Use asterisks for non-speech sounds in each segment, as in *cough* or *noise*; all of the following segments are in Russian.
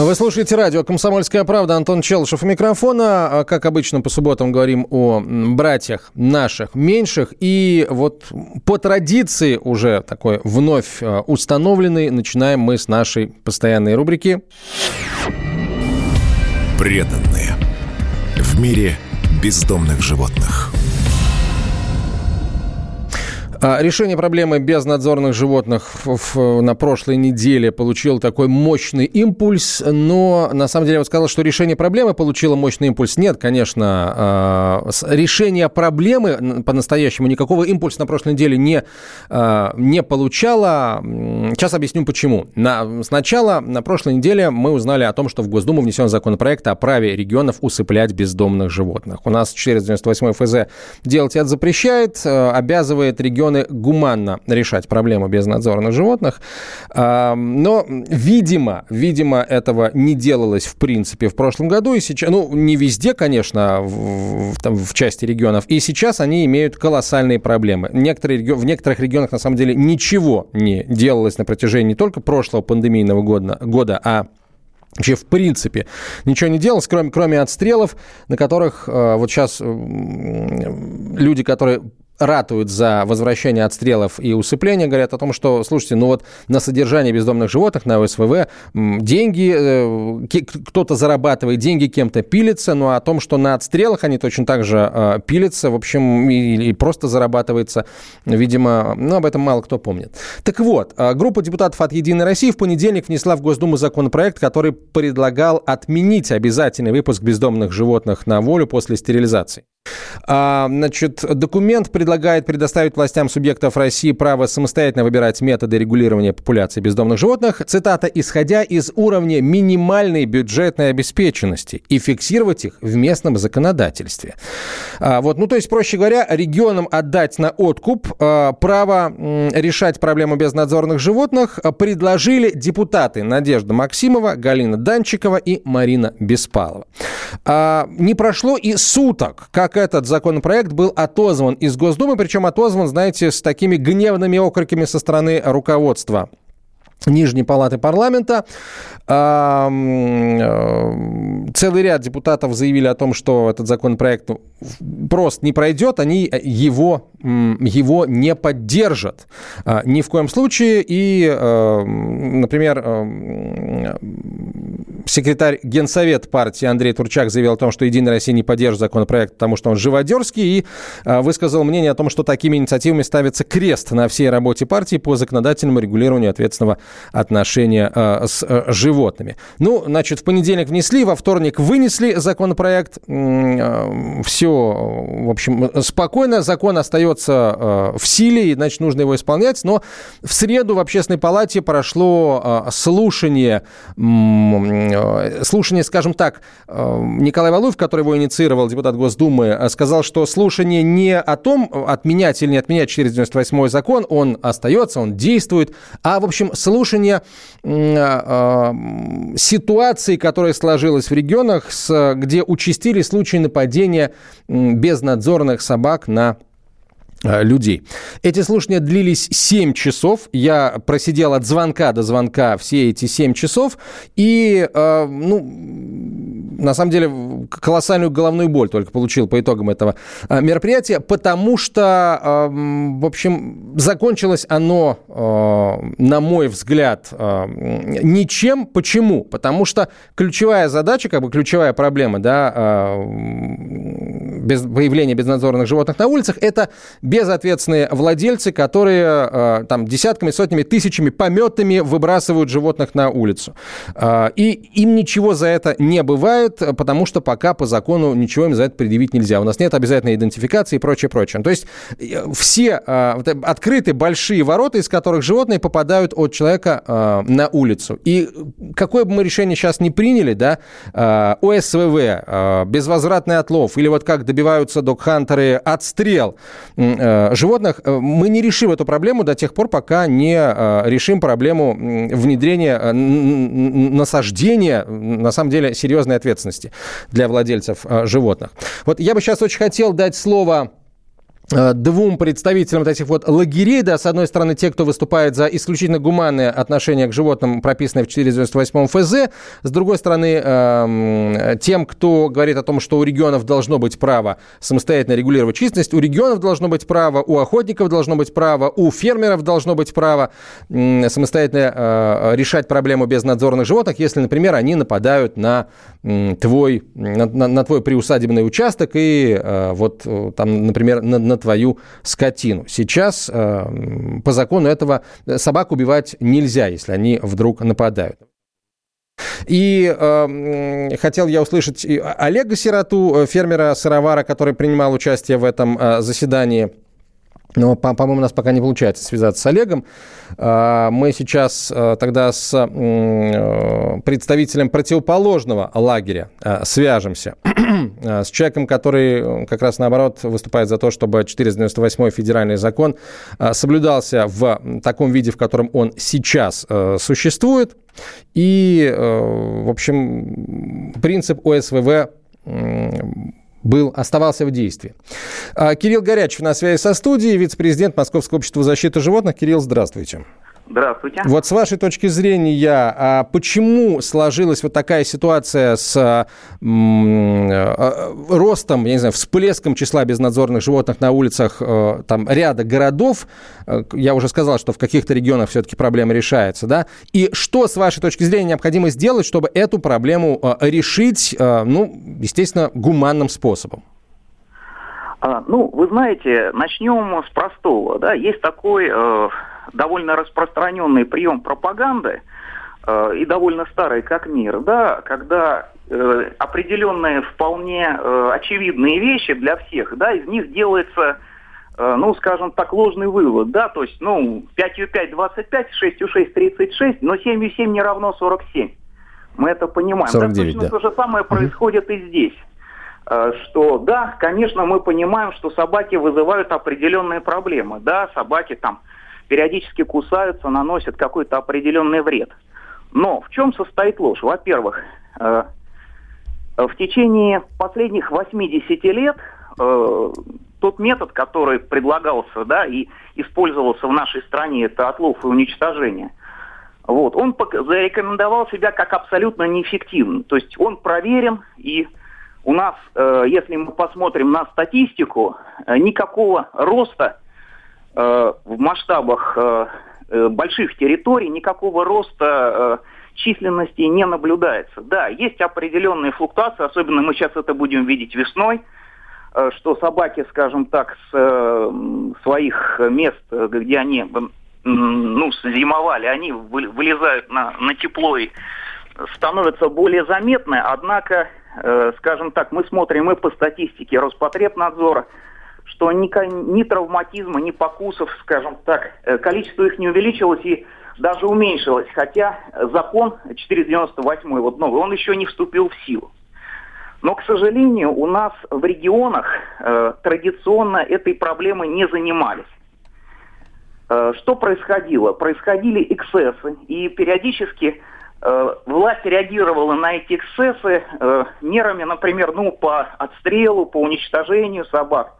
Вы слушаете радио «Комсомольская правда». Антон Челышев у микрофона. А, как обычно, по субботам говорим о братьях наших меньших. И вот по традиции уже такой вновь а, установленный, начинаем мы с нашей постоянной рубрики. Преданные. В мире бездомных животных. А, решение проблемы безнадзорных животных на прошлой неделе получило такой мощный импульс, но на самом деле я бы сказал, что решение проблемы получило мощный импульс. Нет, конечно, а, решение проблемы по-настоящему никакого импульса на прошлой неделе не, а, не получало. Сейчас объясню почему. На, сначала на прошлой неделе мы узнали о том, что в Госдуму внесен законопроект о праве регионов усыплять бездомных животных. У нас 498 ФЗ делать это запрещает, обязывает регион регионы гуманно решать проблему безнадзорных животных. Но, видимо, видимо, этого не делалось в принципе в прошлом году. И сейчас, ну, не везде, конечно, в, там, в части регионов. И сейчас они имеют колоссальные проблемы. Некоторые, в некоторых регионах, на самом деле, ничего не делалось на протяжении не только прошлого пандемийного года, года а вообще в принципе ничего не делалось, кроме, кроме отстрелов, на которых э, вот сейчас э, люди, которые ратуют за возвращение отстрелов и усыпления, говорят о том, что, слушайте, ну вот на содержание бездомных животных, на ОСВВ, деньги, э, кто-то зарабатывает деньги, кем-то пилится, но о том, что на отстрелах они точно так же э, пилятся, в общем, и, и просто зарабатывается, видимо, ну, об этом мало кто помнит. Так вот, э, группа депутатов от «Единой России» в понедельник внесла в Госдуму законопроект, который предлагал отменить обязательный выпуск бездомных животных на волю после стерилизации. А, значит, документ предлагает предоставить властям субъектов России право самостоятельно выбирать методы регулирования популяции бездомных животных, цитата, исходя из уровня минимальной бюджетной обеспеченности и фиксировать их в местном законодательстве. А, вот, ну, то есть, проще говоря, регионам отдать на откуп а, право решать проблему безнадзорных животных предложили депутаты Надежда Максимова, Галина Данчикова и Марина Беспалова. Не прошло и суток, как этот законопроект был отозван из Госдумы, причем отозван, знаете, с такими гневными окриками со стороны руководства Нижней палаты парламента. Э, целый ряд депутатов заявили о том, что этот законопроект просто не пройдет, они его, его не поддержат а, ни в коем случае. И, э, например, э, секретарь Генсовет партии Андрей Турчак заявил о том, что «Единая Россия» не поддержит законопроект, потому что он живодерский, и высказал мнение о том, что такими инициативами ставится крест на всей работе партии по законодательному регулированию ответственного отношения э, с э, животными. Ну, значит, в понедельник внесли, во вторник вынесли законопроект. Э, все, в общем, спокойно. Закон остается в силе, и, значит, нужно его исполнять. Но в среду в Общественной палате прошло слушание, слушание, скажем так, Николай Валуев, который его инициировал, депутат Госдумы, сказал, что слушание не о том, отменять или не отменять 498 закон, он остается, он действует, а, в общем, слушание ситуации, которая сложилась в регионах, где участили случаи нападения безнадзорных собак на людей. Эти слушания длились 7 часов. Я просидел от звонка до звонка все эти 7 часов. И, ну, на самом деле, колоссальную головную боль только получил по итогам этого а, мероприятия, потому что, а, в общем, закончилось оно, а, на мой взгляд, ничем. Почему? Потому что ключевая задача, как бы ключевая проблема, да, без, появления безнадзорных животных на улицах, это безответственные владельцы, которые там десятками, сотнями, тысячами пометами выбрасывают животных на улицу. И им ничего за это не бывает потому что пока по закону ничего им за это предъявить нельзя. У нас нет обязательной идентификации и прочее, прочее. То есть э, все э, открыты большие ворота, из которых животные попадают от человека э, на улицу. И какое бы мы решение сейчас не приняли, да, ОСВВ, безвозвратный отлов, или вот как до добиваются док-хантеры отстрел животных. Мы не решим эту проблему до тех пор, пока не решим проблему внедрения насаждения, на самом деле, серьезной ответственности для владельцев животных. Вот я бы сейчас очень хотел дать слово Э, двум представителям вот этих вот лагерей, да, с одной стороны, те, кто выступает за исключительно гуманное отношение к животным, прописанное в 498 ФЗ, с другой стороны, э, тем, кто говорит о том, что у регионов должно быть право самостоятельно регулировать численность, у регионов должно быть право, у охотников должно быть право, у фермеров должно быть право э, самостоятельно э, решать проблему безнадзорных животных, если, например, они нападают на э, твой, на, на, на твой приусадебный участок и э, вот э, там, например, на, на твою скотину. Сейчас э, по закону этого собак убивать нельзя, если они вдруг нападают. И э, хотел я услышать Олега Сироту, э, фермера-сыровара, который принимал участие в этом э, заседании. Но, по-моему, у нас пока не получается связаться с Олегом. А, мы сейчас а, тогда с э, представителем противоположного лагеря а, свяжемся. *clears throat* С человеком, который как раз наоборот выступает за то, чтобы 498 федеральный закон соблюдался в таком виде, в котором он сейчас э, существует. И, э, в общем, принцип ОСВВ был, оставался в действии. А, Кирилл Горячев на связи со студией, вице-президент Московского общества защиты животных. Кирилл, здравствуйте. Здравствуйте. Вот с вашей точки зрения, а почему сложилась вот такая ситуация с а, ростом, я не знаю, всплеском числа безнадзорных животных на улицах э, там ряда городов? Э, я уже сказал, что в каких-то регионах все-таки проблема решается, да? И что, с вашей точки зрения, необходимо сделать, чтобы эту проблему э, решить, ну, естественно, гуманным способом? А, ну, вы знаете, начнем с простого. Да? Есть такой э, довольно распространенный прием пропаганды э, и довольно старый как мир, да, когда э, определенные вполне э, очевидные вещи для всех, да, из них делается э, ну, скажем так, ложный вывод, да, то есть, ну, 5 5 25, 6 6 36, но 7 7 не равно 47. Мы это понимаем. 49, да, точно да. то же самое происходит и здесь. Э, что да, конечно, мы понимаем, что собаки вызывают определенные проблемы. Да, собаки там периодически кусаются, наносят какой-то определенный вред. Но в чем состоит ложь? Во-первых, э, в течение последних 80 лет э, тот метод, который предлагался да, и использовался в нашей стране, это отлов и уничтожение, вот, он зарекомендовал себя как абсолютно неэффективный. То есть он проверен и у нас, э, если мы посмотрим на статистику, э, никакого роста в масштабах больших территорий, никакого роста численности не наблюдается. Да, есть определенные флуктуации, особенно мы сейчас это будем видеть весной, что собаки, скажем так, с своих мест, где они ну, зимовали, они вылезают на, на тепло и становятся более заметны, однако Э, скажем так, мы смотрим и по статистике Роспотребнадзора, что ни, ни травматизма, ни покусов, скажем так, э, количество их не увеличилось и даже уменьшилось, хотя закон 498, вот новый, он еще не вступил в силу. Но, к сожалению, у нас в регионах э, традиционно этой проблемой не занимались. Э, что происходило? Происходили эксцессы, и периодически Э, власть реагировала на эти эксцессы э, мерами, например, ну, по отстрелу, по уничтожению собак.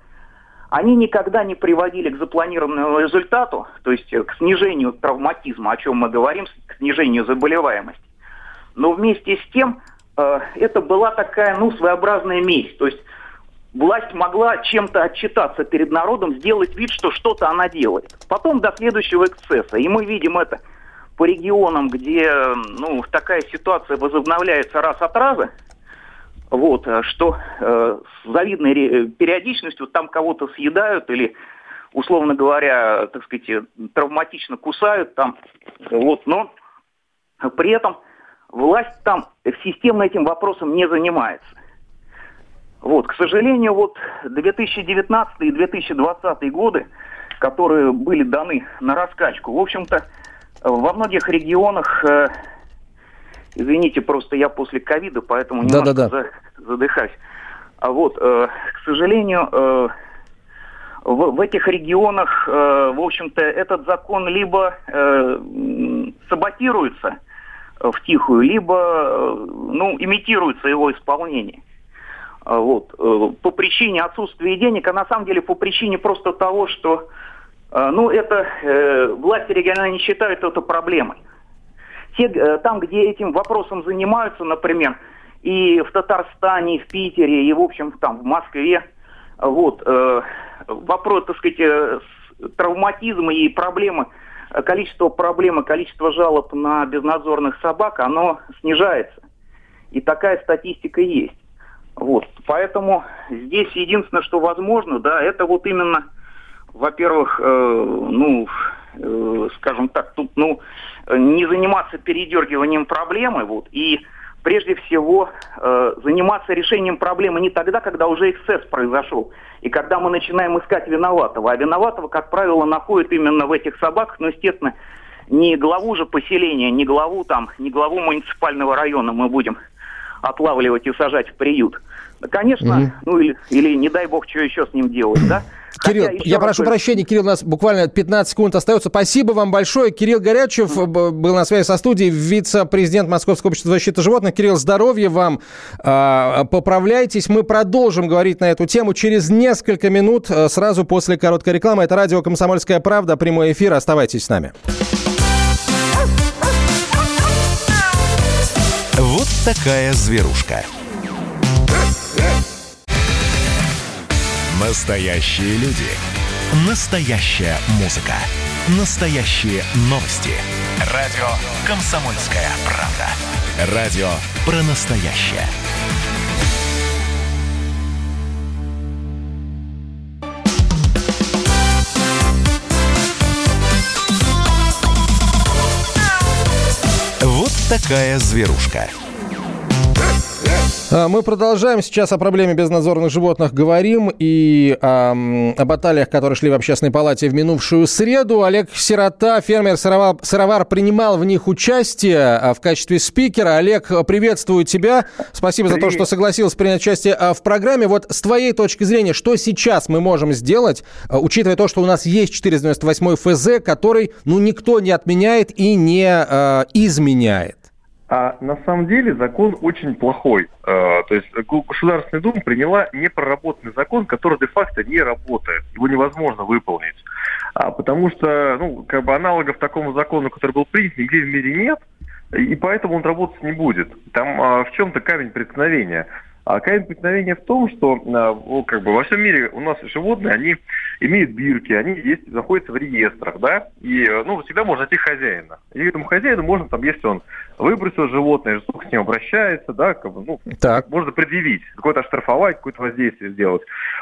Они никогда не приводили к запланированному результату, то есть к снижению травматизма, о чем мы говорим, к снижению заболеваемости. Но вместе с тем э, это была такая, ну, своеобразная месть. То есть власть могла чем-то отчитаться перед народом, сделать вид, что что-то она делает. Потом до следующего эксцесса. И мы видим это по регионам, где ну, такая ситуация возобновляется раз от раза, вот, э, что э, с завидной периодичностью там кого-то съедают или, условно говоря, так сказать, травматично кусают там, вот, но при этом власть там системно этим вопросом не занимается. Вот, к сожалению, вот 2019 и 2020 годы, которые были даны на раскачку, в общем-то, во многих регионах, э, извините, просто я после ковида, поэтому немножко да, да, да. задыхаюсь. А вот, э, к сожалению, э, в, в этих регионах, э, в общем-то, этот закон либо э, саботируется в тихую, либо, э, ну, имитируется его исполнение. А вот, э, по причине отсутствия денег, а на самом деле по причине просто того, что, э, ну, это э, власти регионально не считают это проблемой. Те, э, там, где этим вопросом занимаются, например, и в Татарстане, и в Питере, и, в общем, там, в Москве. Вот. Э, вопрос, так сказать, э, травматизма и проблемы, количество проблем и количество жалоб на безнадзорных собак, оно снижается. И такая статистика есть. Вот. Поэтому здесь единственное, что возможно, да, это вот именно, во-первых, э, ну, э, скажем так, тут, ну, не заниматься передергиванием проблемы, вот, и прежде всего э, заниматься решением проблемы не тогда, когда уже эксцесс произошел, и когда мы начинаем искать виноватого. А виноватого, как правило, находят именно в этих собаках, но, естественно, не главу же поселения, не главу там, не главу муниципального района мы будем отлавливать и сажать в приют. Конечно, угу. ну или, или не дай бог, что еще с ним делать, да? Кирилл, Хотя, я прошу раз... прощения, Кирилл, у нас буквально 15 секунд остается. Спасибо вам большое. Кирилл Горячев был на связи со студией, вице-президент Московского общества защиты животных. Кирилл, здоровья вам. А, поправляйтесь. Мы продолжим говорить на эту тему через несколько минут, э, сразу после короткой рекламы. Это радио «Комсомольская правда», прямой эфир. Оставайтесь с нами. Вот такая зверушка. Настоящие люди. Настоящая музыка. Настоящие новости. Радио «Комсомольская правда». Радио про настоящее. Вот такая зверушка. А, мы продолжаем сейчас о проблеме безнадзорных животных говорим и о, о баталиях, которые шли в общественной палате в минувшую среду. Олег Сирота, фермер-сыровар, сыровар, принимал в них участие а, в качестве спикера. Олег, приветствую тебя. Спасибо Привет. за то, что согласился принять участие а, в программе. Вот с твоей точки зрения, что сейчас мы можем сделать, учитывая то, что у нас есть 498 ФЗ, который ну, никто не отменяет и не э, изменяет? А на самом деле закон очень плохой. А, то есть Государственная Дума приняла непроработанный закон, который де-факто не работает. Его невозможно выполнить. А, потому что ну, как бы аналогов такому закону, который был принят, нигде в мире нет. И поэтому он работать не будет. Там а, в чем-то камень преткновения. А камень преткновения в том, что ну, как бы во всем мире у нас животные, они имеют бирки, они есть, находятся в реестрах, да, и ну, всегда можно найти хозяина. И этому хозяину можно, там, если он выбросил животное, жестоко с ним обращается, да, как бы, ну, так. можно предъявить, какое-то оштрафовать, какое-то воздействие сделать.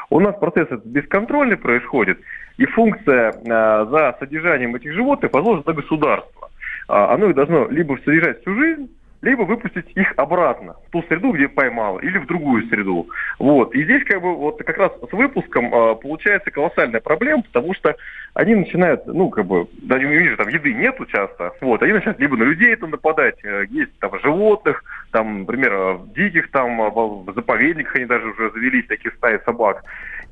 У нас процесс этот бесконтрольный происходит, и функция э, за содержанием этих животных возложена на государство. Э, оно их должно либо содержать всю жизнь, либо выпустить их обратно в ту среду, где поймало, или в другую среду. Вот. И здесь как бы вот как раз с выпуском э, получается колоссальная проблема, потому что они начинают, ну, как бы, да, не вижу, там еды нету часто, вот, они начинают либо на людей это нападать, э, есть там животных, там, например, э, диких там, э, в заповедниках они даже уже завелись, такие стаи собак.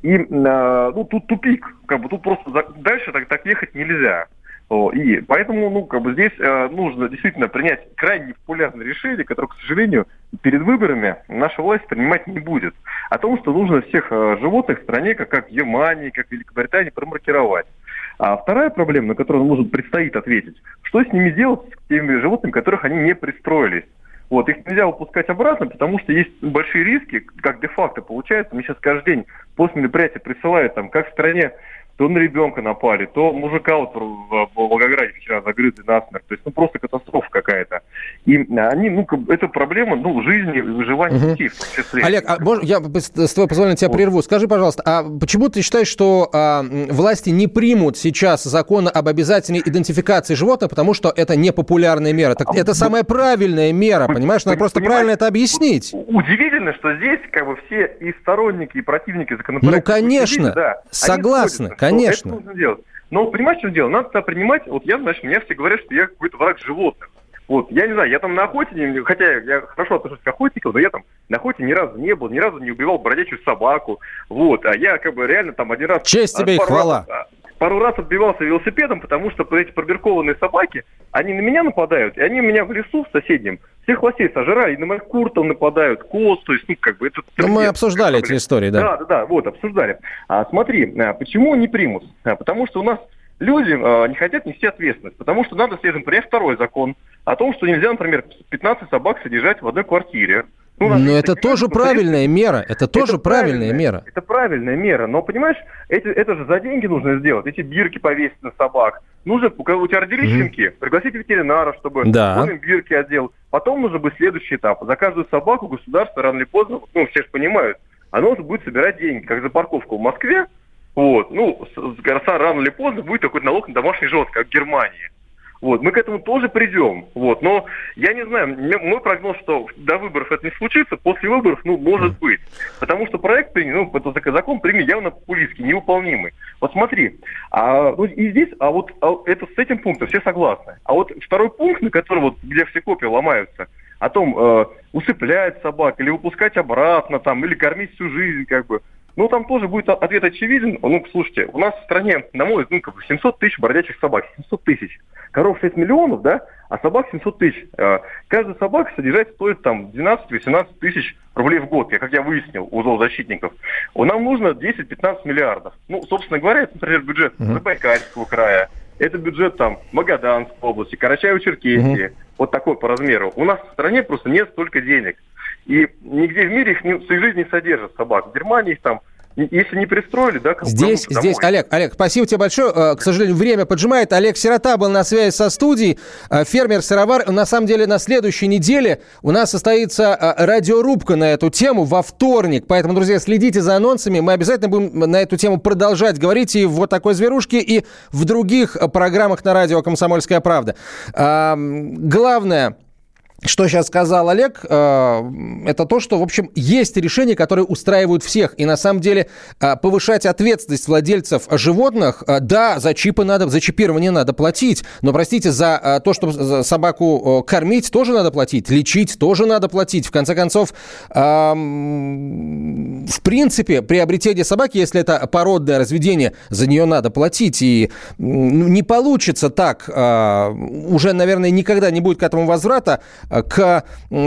И, э, ну, тут тупик, как бы, тут просто дальше так, так ехать нельзя. И поэтому, ну, как бы здесь э, нужно действительно принять крайне популярное решение, которое, к сожалению, перед выборами наша власть принимать не будет. О том, что нужно всех э, животных в стране, как, как Германии, как Великобритании, промаркировать. А вторая проблема, на которую нужно предстоит ответить, что с ними делать, с теми животными, которых они не пристроились. Вот, их нельзя выпускать обратно, потому что есть большие риски, как де-факто получается. Мне сейчас каждый день после мероприятия присылают, там, как в стране то на ребенка напали, то мужика вот в Волгограде вчера загрызли насмерть. То есть, ну, просто катастрофа какая-то. И они, ну, это проблема, ну, жизни, выживания угу. детей в том числе. Олег, а мож, я с твоего позволения тебя вот. прерву. Скажи, пожалуйста, а почему ты считаешь, что а, власти не примут сейчас закон об обязательной идентификации животных, потому что это непопулярная мера? Так, а, это самая правильная мера, понимаешь? Надо просто правильно это объяснить. Удивительно, что здесь как бы все и сторонники, и противники законопроекта... Ну, конечно, да, согласны, Конечно. Это нужно делать. Но понимаешь, что дело? Надо принимать, вот я, значит, мне все говорят, что я какой-то враг животных. Вот, я не знаю, я там на охоте, хотя я хорошо отношусь к охотникам, но я там на охоте ни разу не был, ни разу не убивал бродячую собаку. Вот, а я как бы реально там один раз... Честь тебе и хвала. Раз, пару раз отбивался велосипедом, потому что эти пробиркованные собаки, они на меня нападают, и они меня в лесу в соседнем всех лосей сожрали, на моих куртов нападают, коз, то есть, ну, как бы это... Ну, мы обсуждали эти истории, да. Да, да, да, вот, обсуждали. А, смотри, а, почему не примус? А, потому что у нас люди а, не хотят нести ответственность, потому что надо, следом принять второй закон о том, что нельзя, например, 15 собак содержать в одной квартире. Ну, но это тоже правильная мера. Это тоже это правильная, мера. Это правильная мера. Но, понимаешь, эти, это же за деньги нужно сделать. Эти бирки повесить на собак. Нужно, у тебя родились mm-hmm. щенки, пригласить ветеринара, чтобы да. он им бирки одел. Потом нужно быть следующий этап. За каждую собаку государство рано или поздно, ну, все же понимают, оно уже будет собирать деньги, как за парковку в Москве. Вот. Ну, рано или поздно будет такой налог на домашний животных, как в Германии. Вот, мы к этому тоже придем. Вот, но я не знаю, мой прогноз, что до выборов это не случится, после выборов, ну, может быть. Потому что проект, ну, этот закон принят явно популистский, невыполнимый. Вот смотри, а, ну, и здесь, а вот а, это с этим пунктом все согласны. А вот второй пункт, на который вот, где все копии ломаются, о том, э, усыплять собак или выпускать обратно там, или кормить всю жизнь, как бы. Ну, там тоже будет ответ очевиден. Ну, слушайте, у нас в стране, на мой взгляд, 700 тысяч бродячих собак. 700 тысяч. Коров 6 миллионов, да, а собак 700 тысяч. Э, каждая собака содержать стоит там 12-18 тысяч рублей в год, как я выяснил у зоозащитников. Нам нужно 10-15 миллиардов. Ну, собственно говоря, это, например, бюджет Забайкальского края, это бюджет там Магаданской области, Карачаево-Черкесии, вот такой по размеру. У нас в стране просто нет столько денег. И нигде в мире их не, в своей жизни не содержат собак. В Германии их там если не пристроили, да, Здесь, здесь, Олег, Олег, спасибо тебе большое. Э, к сожалению, время поджимает. Олег Сирота был на связи со студией. Э, фермер-сыровар. На самом деле, на следующей неделе у нас состоится э, радиорубка на эту тему во вторник. Поэтому, друзья, следите за анонсами. Мы обязательно будем на эту тему продолжать говорить и в вот такой зверушке, и в других программах на радио «Комсомольская правда». Главное, что сейчас сказал Олег, э, это то, что, в общем, есть решения, которые устраивают всех. И на самом деле э, повышать ответственность владельцев животных, э, да, за чипы надо, за чипирование надо платить, но, простите, за то, чтобы собаку кормить, тоже надо платить, лечить тоже надо платить. В конце концов, в принципе, приобретение собаки, если это породное разведение, за нее надо платить. И ну, не получится так, уже, наверное, никогда не будет к этому возврата, к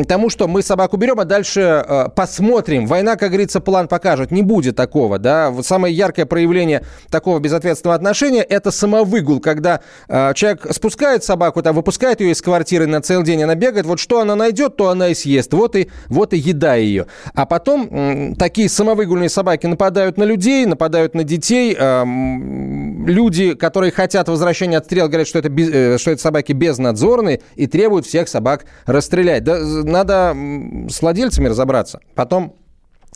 тому, что мы собаку берем, а дальше э, посмотрим. Война, как говорится, план покажет. Не будет такого, да. Вот самое яркое проявление такого безответственного отношения – это самовыгул, когда э, человек спускает собаку, там, выпускает ее из квартиры на целый день, она бегает, вот что она найдет, то она и съест. Вот и, вот и еда ее. А потом такие самовыгульные собаки нападают на людей, нападают на детей. Люди, которые хотят возвращения от стрел, говорят, что это, что это собаки безнадзорные и требуют всех собак расстрелять. Да, надо с владельцами разобраться. Потом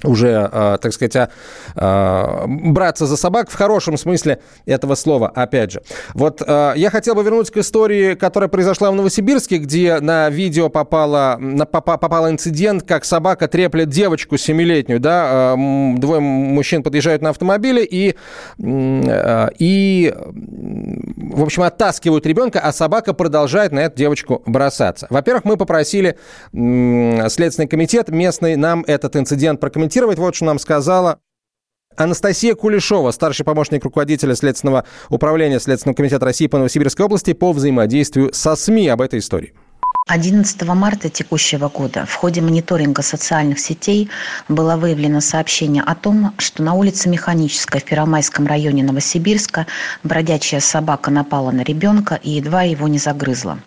уже, э, так сказать, а, э, браться за собак в хорошем смысле этого слова, опять же. Вот я хотел бы вернуться к истории, которая произошла в Новосибирске, где на видео попало, на, попа, попал инцидент, как собака треплет девочку семилетнюю, да, двое мужчин подъезжают на автомобиле и, и, в общем, оттаскивают ребенка, а собака продолжает на эту девочку бросаться. Во-первых, мы попросили Следственный комитет местный нам этот инцидент прокомментировать прокомментировать. Вот что нам сказала Анастасия Кулешова, старший помощник руководителя Следственного управления Следственного комитета России по Новосибирской области по взаимодействию со СМИ об этой истории. 11 марта текущего года в ходе мониторинга социальных сетей было выявлено сообщение о том, что на улице Механической в Первомайском районе Новосибирска бродячая собака напала на ребенка и едва его не загрызла.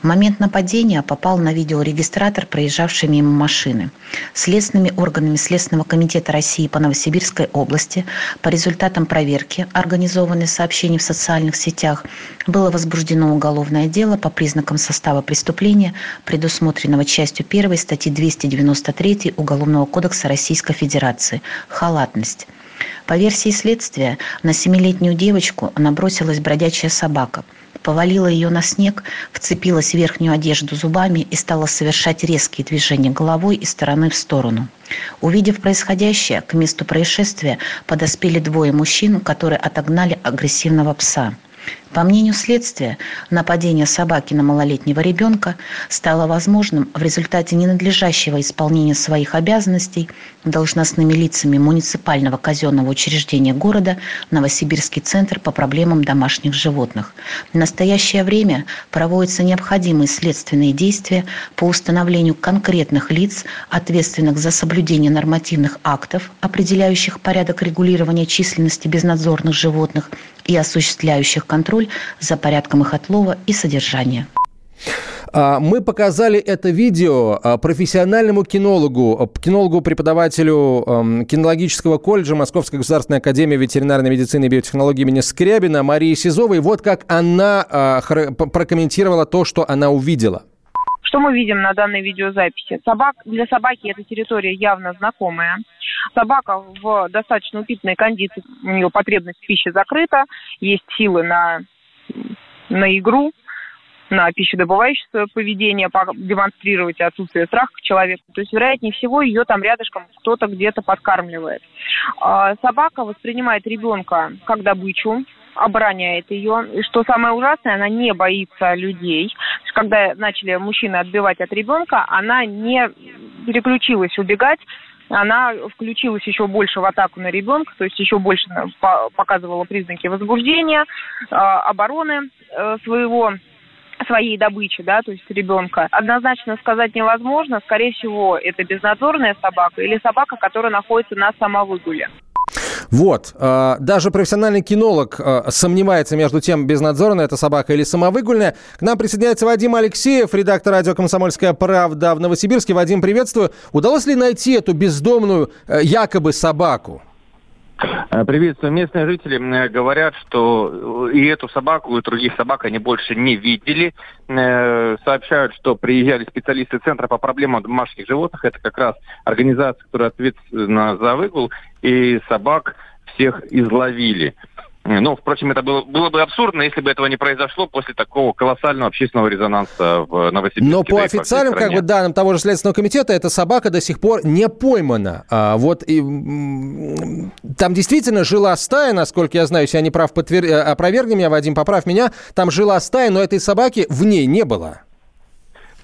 В момент нападения попал на видеорегистратор, проезжавший мимо машины. Следственными органами Следственного комитета России по Новосибирской области по результатам проверки, организованной сообщений в социальных сетях, было возбуждено уголовное дело по признакам состава преступления преступления, предусмотренного частью 1 статьи 293 Уголовного кодекса Российской Федерации – халатность. По версии следствия, на семилетнюю девочку набросилась бродячая собака, повалила ее на снег, вцепилась в верхнюю одежду зубами и стала совершать резкие движения головой из стороны в сторону. Увидев происходящее, к месту происшествия подоспели двое мужчин, которые отогнали агрессивного пса – По мнению следствия, нападение собаки на малолетнего ребенка стало возможным в результате ненадлежащего исполнения своих обязанностей должностными лицами муниципального казенного учреждения города Новосибирский центр по проблемам домашних животных. В настоящее время проводятся необходимые следственные действия по установлению конкретных лиц, ответственных за соблюдение нормативных актов, определяющих порядок регулирования численности безнадзорных животных и осуществляющих контроль за порядком их отлова и содержания. А, мы показали это видео а, профессиональному кинологу, а, кинологу-преподавателю кинологического колледжа Московской государственной академии ветеринарной медицины и биотехнологии имени Скрябина Марии Сизовой. Вот как она прокомментировала то, что она увидела. Что мы видим на данной видеозаписи? Собак, для собаки эта территория явно знакомая. Собака в достаточно упитанной кондиции, у нее потребность в пище закрыта, есть силы на, на игру, на пищедобывающее свое поведение, демонстрировать отсутствие страха к человеку. То есть, вероятнее всего, ее там рядышком кто-то где-то подкармливает. А, собака воспринимает ребенка как добычу, обороняет ее. И что самое ужасное, она не боится людей. Когда начали мужчины отбивать от ребенка, она не переключилась убегать, она включилась еще больше в атаку на ребенка, то есть еще больше показывала признаки возбуждения, а, обороны э, своего своей добычи, да, то есть ребенка, однозначно сказать невозможно. Скорее всего, это безнадзорная собака или собака, которая находится на самовыгуле. Вот. Э, даже профессиональный кинолог э, сомневается между тем, безнадзорная эта собака или самовыгульная. К нам присоединяется Вадим Алексеев, редактор радио «Комсомольская правда» в Новосибирске. Вадим, приветствую. Удалось ли найти эту бездомную э, якобы собаку? Э, приветствую. Местные жители говорят, что э, и эту собаку, и других собак они больше не видели. Э, сообщают, что приезжали специалисты Центра по проблемам домашних животных. Это как раз организация, которая ответственна за выгул. И собак всех изловили. Ну, впрочем, это было, было бы абсурдно, если бы этого не произошло после такого колоссального общественного резонанса в Новосибирске. Но по официальным как бы, данным того же Следственного комитета, эта собака до сих пор не поймана. А, вот и, там действительно жила стая, насколько я знаю, если я не прав, подтвер... Э, опровергни меня, Вадим, поправь меня. Там жила стая, но этой собаки в ней не было.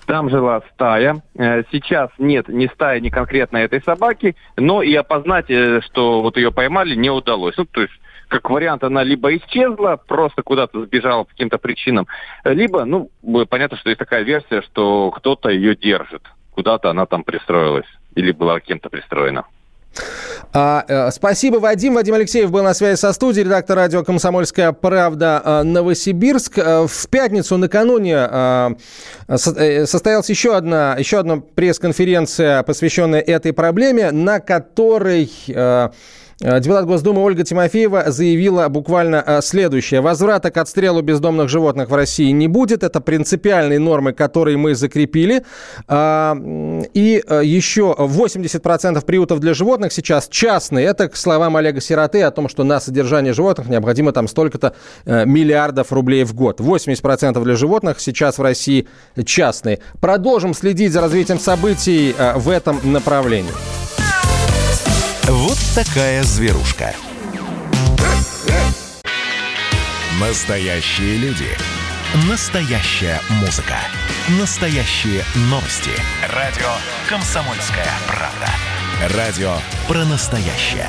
Там жила стая. Э, сейчас нет ни стаи, ни конкретно этой собаки, но и опознать, э, что вот ее поймали, не удалось. Ну, то есть как вариант, она либо исчезла, просто куда-то сбежала по каким-то причинам, либо, ну, понятно, что есть такая версия, что кто-то ее держит. Куда-то она там пристроилась или была кем-то пристроена. А, э, спасибо, Вадим. Вадим Алексеев был на связи со студией, редактор радио «Комсомольская правда» э, Новосибирск. Э, в пятницу накануне состоялась еще одна, еще одна пресс-конференция, посвященная этой проблеме, на которой... депутат Госдумы Ольга Тимофеева заявила буквально э, следующее. Возврата к отстрелу бездомных животных в России не будет. Это принципиальные нормы, которые мы закрепили. А, и э, еще 80% приютов для животных сейчас частные. Это к словам Олега Сироты о том, что на содержание животных необходимо там столько-то миллиардов рублей в год. 80% для животных сейчас в России частные. Продолжим следить за развитием событий в этом направлении. Вот такая зверушка. Настоящие люди. Настоящая музыка. Настоящие новости. Радио «Комсомольская правда». Радио про настоящее.